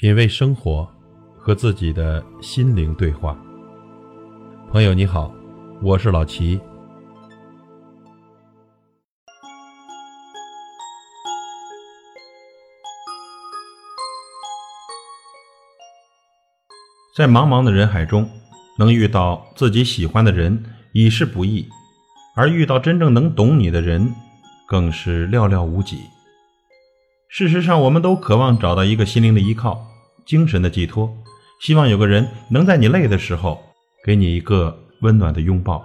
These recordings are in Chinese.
品味生活，和自己的心灵对话。朋友你好，我是老齐。在茫茫的人海中，能遇到自己喜欢的人已是不易，而遇到真正能懂你的人，更是寥寥无几。事实上，我们都渴望找到一个心灵的依靠。精神的寄托，希望有个人能在你累的时候，给你一个温暖的拥抱。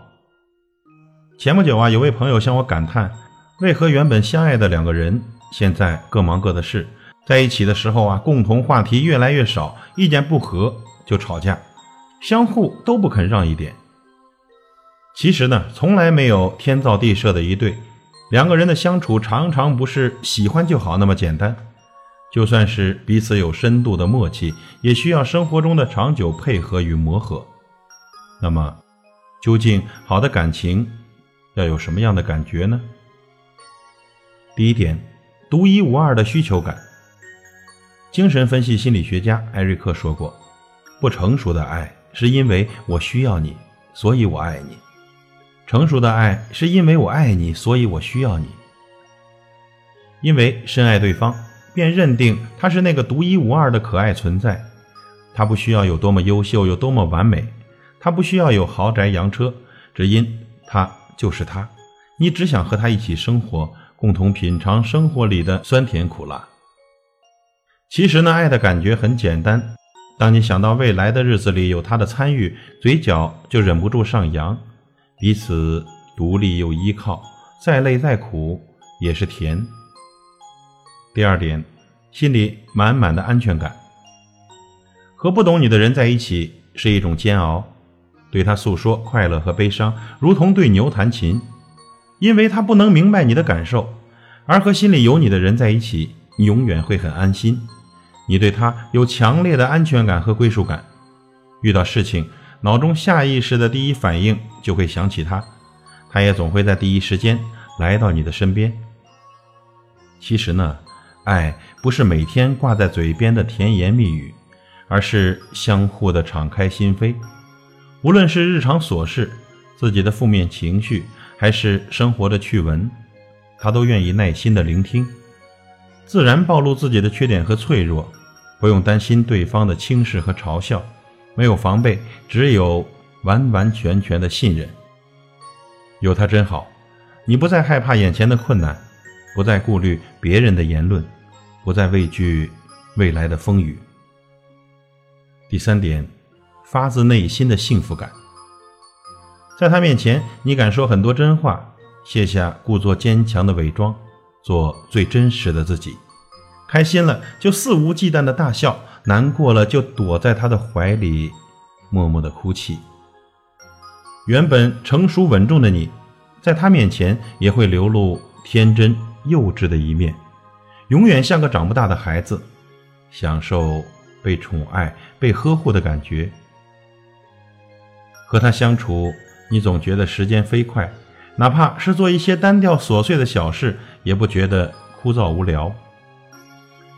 前不久啊，有位朋友向我感叹，为何原本相爱的两个人，现在各忙各的事，在一起的时候啊，共同话题越来越少，意见不合就吵架，相互都不肯让一点。其实呢，从来没有天造地设的一对，两个人的相处常常不是喜欢就好那么简单。就算是彼此有深度的默契，也需要生活中的长久配合与磨合。那么，究竟好的感情要有什么样的感觉呢？第一点，独一无二的需求感。精神分析心理学家艾瑞克说过：“不成熟的爱是因为我需要你，所以我爱你；成熟的爱是因为我爱你，所以我需要你。因为深爱对方。”便认定他是那个独一无二的可爱存在，他不需要有多么优秀，有多么完美，他不需要有豪宅洋车，只因他就是他。你只想和他一起生活，共同品尝生活里的酸甜苦辣。其实呢，爱的感觉很简单，当你想到未来的日子里有他的参与，嘴角就忍不住上扬，彼此独立又依靠，再累再苦也是甜。第二点，心里满满的安全感。和不懂你的人在一起是一种煎熬，对他诉说快乐和悲伤，如同对牛弹琴，因为他不能明白你的感受；而和心里有你的人在一起，你永远会很安心，你对他有强烈的安全感和归属感。遇到事情，脑中下意识的第一反应就会想起他，他也总会在第一时间来到你的身边。其实呢。爱不是每天挂在嘴边的甜言蜜语，而是相互的敞开心扉。无论是日常琐事、自己的负面情绪，还是生活的趣闻，他都愿意耐心的聆听，自然暴露自己的缺点和脆弱，不用担心对方的轻视和嘲笑，没有防备，只有完完全全的信任。有他真好，你不再害怕眼前的困难，不再顾虑别人的言论。不再畏惧未来的风雨。第三点，发自内心的幸福感。在他面前，你敢说很多真话，卸下故作坚强的伪装，做最真实的自己。开心了就肆无忌惮的大笑，难过了就躲在他的怀里，默默的哭泣。原本成熟稳重的你，在他面前也会流露天真幼稚的一面。永远像个长不大的孩子，享受被宠爱、被呵护的感觉。和他相处，你总觉得时间飞快，哪怕是做一些单调琐碎的小事，也不觉得枯燥无聊。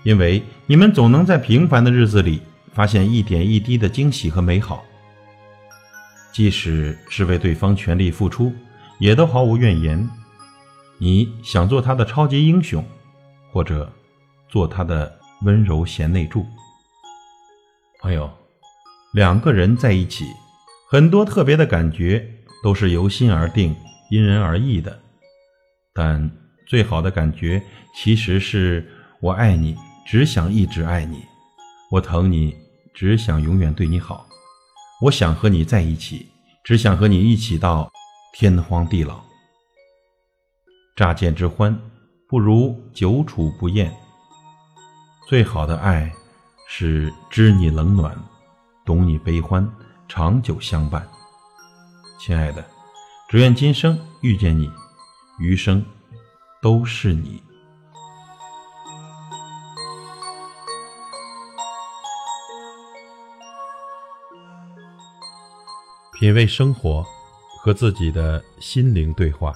因为你们总能在平凡的日子里发现一点一滴的惊喜和美好。即使是为对方全力付出，也都毫无怨言。你想做他的超级英雄。或者做他的温柔贤内助。朋友，两个人在一起，很多特别的感觉都是由心而定、因人而异的。但最好的感觉，其实是我爱你，只想一直爱你；我疼你，只想永远对你好；我想和你在一起，只想和你一起到天荒地老。乍见之欢。不如久处不厌。最好的爱是知你冷暖，懂你悲欢，长久相伴。亲爱的，只愿今生遇见你，余生都是你。品味生活，和自己的心灵对话。